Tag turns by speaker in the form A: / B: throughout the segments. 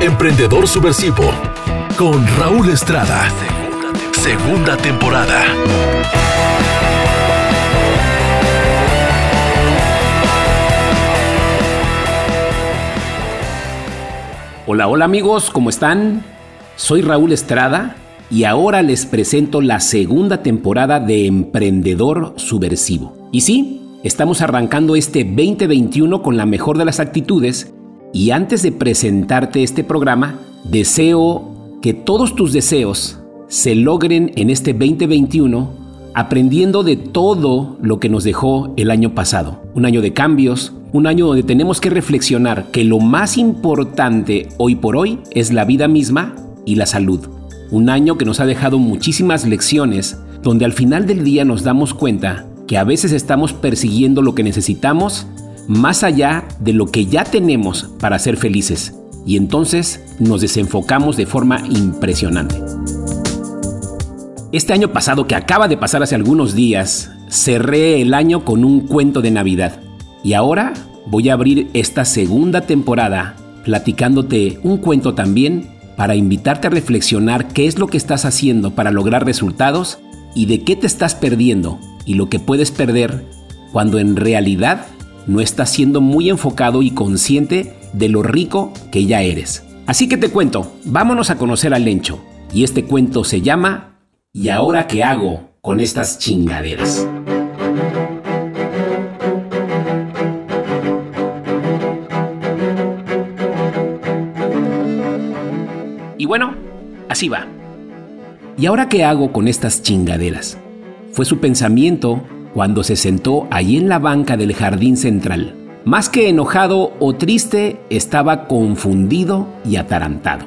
A: Emprendedor Subversivo con Raúl Estrada. Segunda temporada.
B: Hola, hola amigos, ¿cómo están? Soy Raúl Estrada y ahora les presento la segunda temporada de Emprendedor Subversivo. Y sí, estamos arrancando este 2021 con la mejor de las actitudes y antes de presentarte este programa, deseo que todos tus deseos se logren en este 2021 aprendiendo de todo lo que nos dejó el año pasado. Un año de cambios, un año donde tenemos que reflexionar que lo más importante hoy por hoy es la vida misma y la salud. Un año que nos ha dejado muchísimas lecciones donde al final del día nos damos cuenta que a veces estamos persiguiendo lo que necesitamos más allá de lo que ya tenemos para ser felices. Y entonces nos desenfocamos de forma impresionante. Este año pasado que acaba de pasar hace algunos días, cerré el año con un cuento de Navidad. Y ahora voy a abrir esta segunda temporada platicándote un cuento también para invitarte a reflexionar qué es lo que estás haciendo para lograr resultados y de qué te estás perdiendo y lo que puedes perder cuando en realidad no estás siendo muy enfocado y consciente de lo rico que ya eres. Así que te cuento, vámonos a conocer al Lencho. Y este cuento se llama ¿Y ahora qué hago con estas chingaderas? Y bueno, así va. ¿Y ahora qué hago con estas chingaderas? Fue su pensamiento cuando se sentó allí en la banca del jardín central. Más que enojado o triste, estaba confundido y atarantado.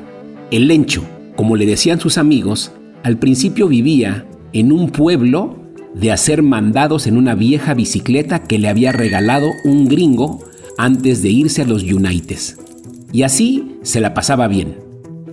B: El lencho, como le decían sus amigos, al principio vivía en un pueblo de hacer mandados en una vieja bicicleta que le había regalado un gringo antes de irse a los Unites. Y así se la pasaba bien.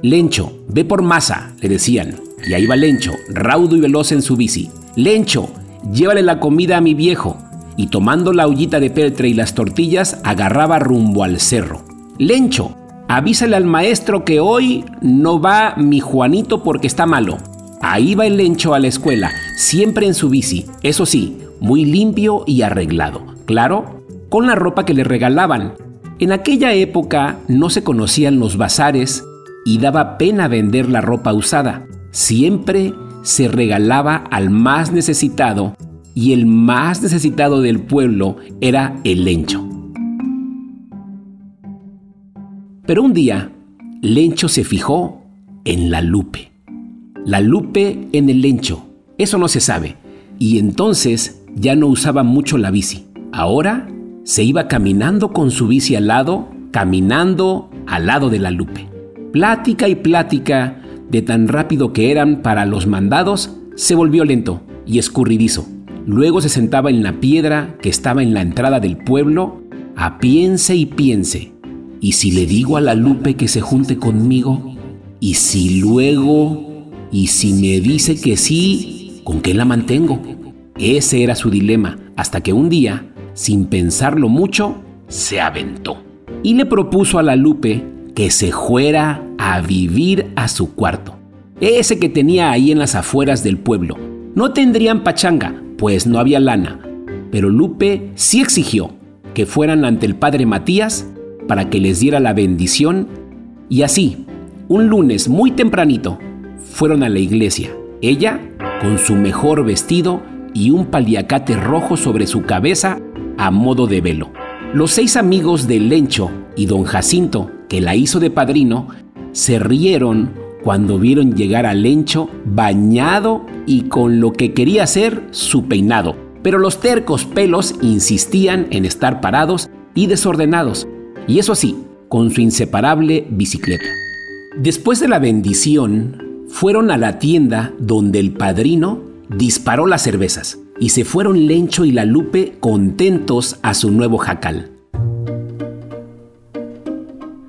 B: Lencho, ve por masa, le decían. Y ahí va Lencho, raudo y veloz en su bici. Lencho, llévale la comida a mi viejo. Y tomando la ollita de peltre y las tortillas, agarraba rumbo al cerro. Lencho, avísale al maestro que hoy no va mi Juanito porque está malo. Ahí va el Lencho a la escuela, siempre en su bici, eso sí, muy limpio y arreglado. Claro, con la ropa que le regalaban. En aquella época no se conocían los bazares y daba pena vender la ropa usada. Siempre se regalaba al más necesitado y el más necesitado del pueblo era el Lencho. Pero un día, Lencho se fijó en la Lupe. La Lupe en el Lencho. Eso no se sabe. Y entonces ya no usaba mucho la bici. Ahora se iba caminando con su bici al lado, caminando al lado de la Lupe. Plática y plática de tan rápido que eran para los mandados, se volvió lento y escurridizo. Luego se sentaba en la piedra que estaba en la entrada del pueblo, a piense y piense. ¿Y si le digo a la Lupe que se junte conmigo? ¿Y si luego? ¿Y si me dice que sí? ¿Con qué la mantengo? Ese era su dilema, hasta que un día, sin pensarlo mucho, se aventó. Y le propuso a la Lupe que se fuera a vivir a su cuarto, ese que tenía ahí en las afueras del pueblo. No tendrían pachanga, pues no había lana, pero Lupe sí exigió que fueran ante el padre Matías para que les diera la bendición y así, un lunes muy tempranito, fueron a la iglesia, ella con su mejor vestido y un paliacate rojo sobre su cabeza a modo de velo. Los seis amigos de Lencho y don Jacinto que la hizo de padrino, se rieron cuando vieron llegar a Lencho bañado y con lo que quería ser su peinado. Pero los tercos pelos insistían en estar parados y desordenados, y eso sí, con su inseparable bicicleta. Después de la bendición, fueron a la tienda donde el padrino disparó las cervezas y se fueron Lencho y la Lupe contentos a su nuevo jacal.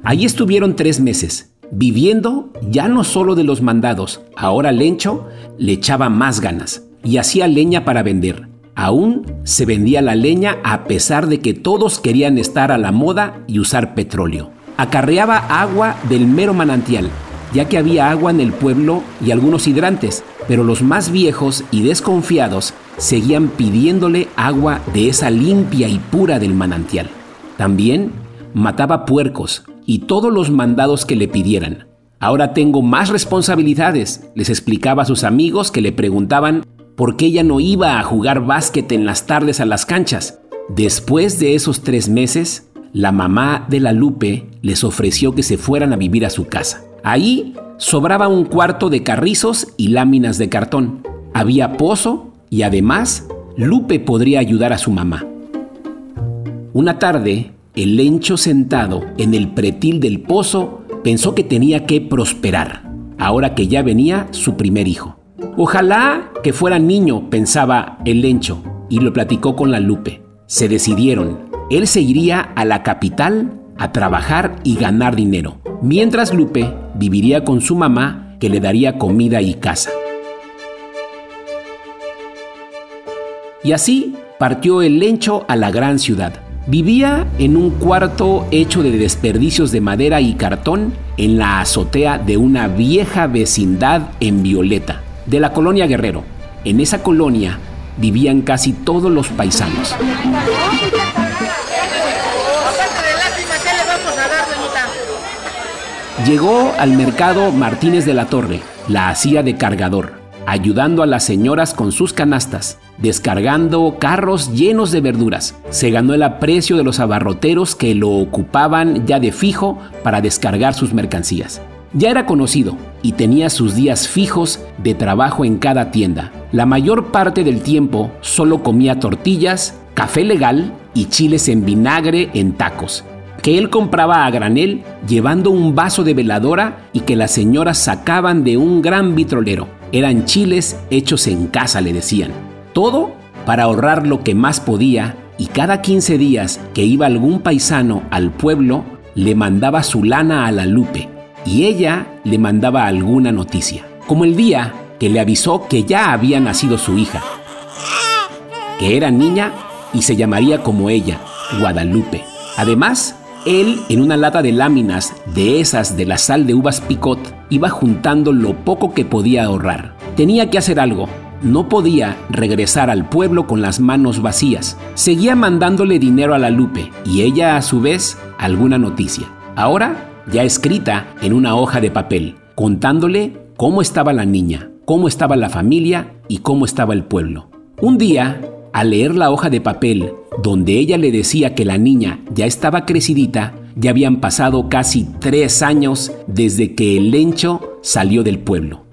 B: Allí estuvieron tres meses, viviendo ya no solo de los mandados, ahora Lencho le echaba más ganas y hacía leña para vender. Aún se vendía la leña a pesar de que todos querían estar a la moda y usar petróleo. Acarreaba agua del mero manantial, ya que había agua en el pueblo y algunos hidrantes, pero los más viejos y desconfiados seguían pidiéndole agua de esa limpia y pura del manantial. También mataba puercos y todos los mandados que le pidieran. Ahora tengo más responsabilidades, les explicaba a sus amigos que le preguntaban por qué ella no iba a jugar básquet en las tardes a las canchas. Después de esos tres meses, la mamá de la Lupe les ofreció que se fueran a vivir a su casa. Ahí sobraba un cuarto de carrizos y láminas de cartón. Había pozo y además Lupe podría ayudar a su mamá. Una tarde, el lencho sentado en el pretil del pozo pensó que tenía que prosperar, ahora que ya venía su primer hijo. Ojalá que fuera niño, pensaba el lencho, y lo platicó con la Lupe. Se decidieron. Él se iría a la capital a trabajar y ganar dinero, mientras Lupe viviría con su mamá que le daría comida y casa. Y así partió el lencho a la gran ciudad. Vivía en un cuarto hecho de desperdicios de madera y cartón en la azotea de una vieja vecindad en Violeta, de la colonia Guerrero. En esa colonia vivían casi todos los paisanos. Llegó al mercado Martínez de la Torre, la hacía de cargador, ayudando a las señoras con sus canastas, descargando carros llenos de verduras. Se ganó el aprecio de los abarroteros que lo ocupaban ya de fijo para descargar sus mercancías. Ya era conocido y tenía sus días fijos de trabajo en cada tienda. La mayor parte del tiempo solo comía tortillas, café legal y chiles en vinagre en tacos que él compraba a granel llevando un vaso de veladora y que las señoras sacaban de un gran vitrolero. Eran chiles hechos en casa, le decían. Todo para ahorrar lo que más podía y cada 15 días que iba algún paisano al pueblo, le mandaba su lana a la Lupe y ella le mandaba alguna noticia, como el día que le avisó que ya había nacido su hija, que era niña y se llamaría como ella, Guadalupe. Además, él, en una lata de láminas de esas de la sal de uvas picot, iba juntando lo poco que podía ahorrar. Tenía que hacer algo. No podía regresar al pueblo con las manos vacías. Seguía mandándole dinero a la Lupe y ella a su vez alguna noticia. Ahora ya escrita en una hoja de papel, contándole cómo estaba la niña, cómo estaba la familia y cómo estaba el pueblo. Un día al leer la hoja de papel donde ella le decía que la niña ya estaba crecidita, ya habían pasado casi tres años desde que el lencho salió del pueblo.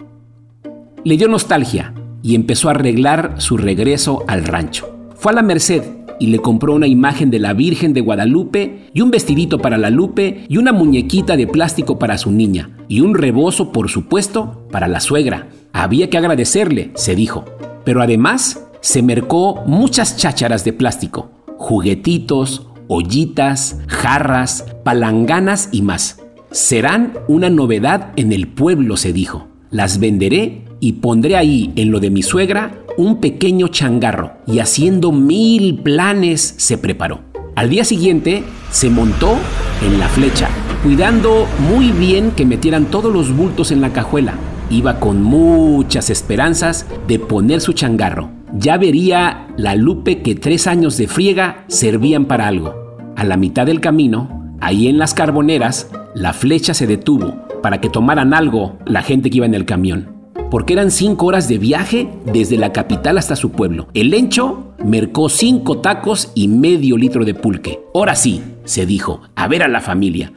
B: Le dio nostalgia y empezó a arreglar su regreso al rancho. Fue a la Merced y le compró una imagen de la Virgen de Guadalupe y un vestidito para la Lupe y una muñequita de plástico para su niña y un rebozo, por supuesto, para la suegra. Había que agradecerle, se dijo. Pero además se mercó muchas chácharas de plástico, juguetitos, ollitas, jarras, palanganas y más. Serán una novedad en el pueblo, se dijo. Las venderé y pondré ahí, en lo de mi suegra, un pequeño changarro. Y haciendo mil planes, se preparó. Al día siguiente, se montó en la flecha, cuidando muy bien que metieran todos los bultos en la cajuela. Iba con muchas esperanzas de poner su changarro ya vería la Lupe que tres años de friega servían para algo. A la mitad del camino, ahí en las carboneras, la flecha se detuvo para que tomaran algo la gente que iba en el camión. Porque eran cinco horas de viaje desde la capital hasta su pueblo. El lencho mercó cinco tacos y medio litro de pulque. Ahora sí, se dijo, a ver a la familia.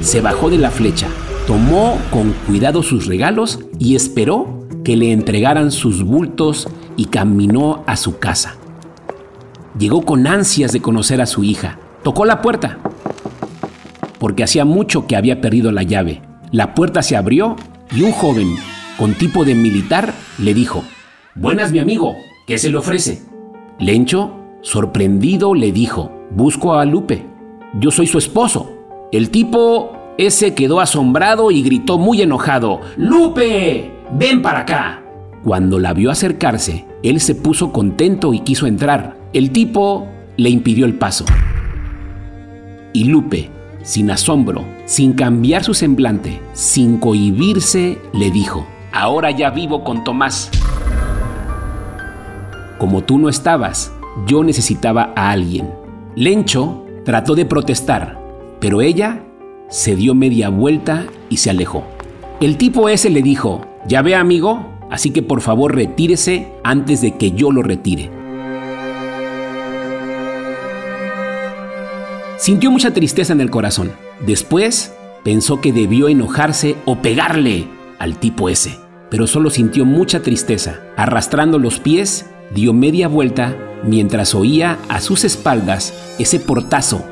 B: Se bajó de la flecha, tomó con cuidado sus regalos y esperó que le entregaran sus bultos y caminó a su casa. Llegó con ansias de conocer a su hija. Tocó la puerta, porque hacía mucho que había perdido la llave. La puerta se abrió y un joven, con tipo de militar, le dijo, Buenas mi amigo, ¿qué se le ofrece? Lencho, sorprendido, le dijo, Busco a Lupe. Yo soy su esposo. El tipo ese quedó asombrado y gritó muy enojado, Lupe, ven para acá. Cuando la vio acercarse, él se puso contento y quiso entrar. El tipo le impidió el paso. Y Lupe, sin asombro, sin cambiar su semblante, sin cohibirse, le dijo, Ahora ya vivo con Tomás. Como tú no estabas, yo necesitaba a alguien. Lencho trató de protestar, pero ella se dio media vuelta y se alejó. El tipo ese le dijo, ya ve amigo, así que por favor retírese antes de que yo lo retire. Sintió mucha tristeza en el corazón. Después pensó que debió enojarse o pegarle al tipo ese, pero solo sintió mucha tristeza. Arrastrando los pies, dio media vuelta mientras oía a sus espaldas ese portazo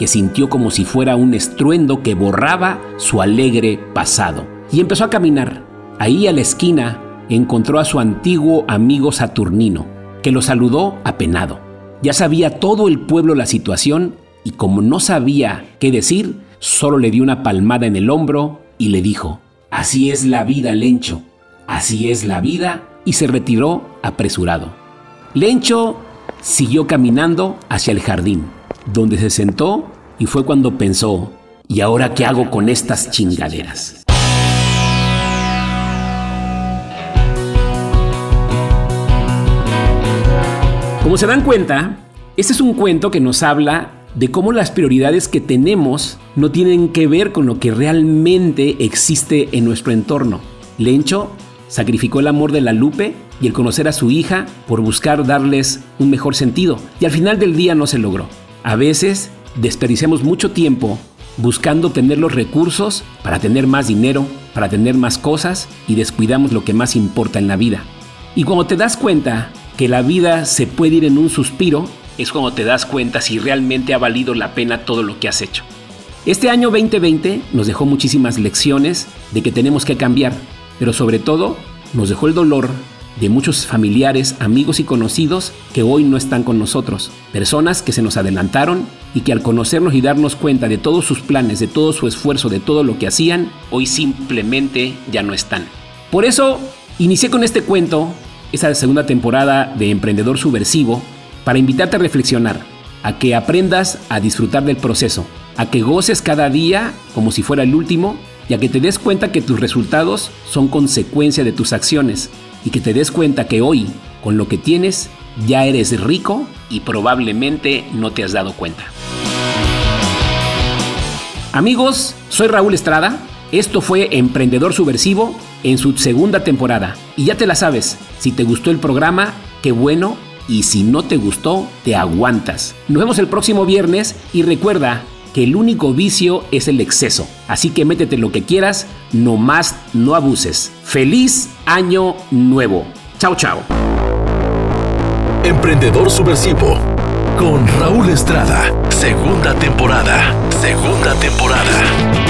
B: que sintió como si fuera un estruendo que borraba su alegre pasado. Y empezó a caminar. Ahí a la esquina encontró a su antiguo amigo Saturnino, que lo saludó apenado. Ya sabía todo el pueblo la situación y como no sabía qué decir, solo le dio una palmada en el hombro y le dijo, Así es la vida, Lencho, así es la vida, y se retiró apresurado. Lencho siguió caminando hacia el jardín, donde se sentó y fue cuando pensó, ¿y ahora qué hago con estas chingaderas? Como se dan cuenta, este es un cuento que nos habla de cómo las prioridades que tenemos no tienen que ver con lo que realmente existe en nuestro entorno. Lencho sacrificó el amor de la Lupe y el conocer a su hija por buscar darles un mejor sentido, y al final del día no se logró. A veces desperdiciamos mucho tiempo buscando tener los recursos para tener más dinero, para tener más cosas y descuidamos lo que más importa en la vida. Y cuando te das cuenta que la vida se puede ir en un suspiro, es cuando te das cuenta si realmente ha valido la pena todo lo que has hecho. Este año 2020 nos dejó muchísimas lecciones de que tenemos que cambiar, pero sobre todo nos dejó el dolor de muchos familiares, amigos y conocidos que hoy no están con nosotros. Personas que se nos adelantaron y que al conocernos y darnos cuenta de todos sus planes, de todo su esfuerzo, de todo lo que hacían, hoy simplemente ya no están. Por eso inicié con este cuento, esta segunda temporada de Emprendedor Subversivo, para invitarte a reflexionar, a que aprendas a disfrutar del proceso, a que goces cada día como si fuera el último y a que te des cuenta que tus resultados son consecuencia de tus acciones y que te des cuenta que hoy, con lo que tienes, ya eres rico y probablemente no te has dado cuenta. Amigos, soy Raúl Estrada. Esto fue Emprendedor Subversivo en su segunda temporada. Y ya te la sabes, si te gustó el programa, qué bueno. Y si no te gustó, te aguantas. Nos vemos el próximo viernes y recuerda que el único vicio es el exceso. Así que métete lo que quieras, no más no abuses. Feliz año nuevo. Chao, chao.
A: Emprendedor Subversivo con Raúl Estrada. Segunda temporada. Segunda temporada.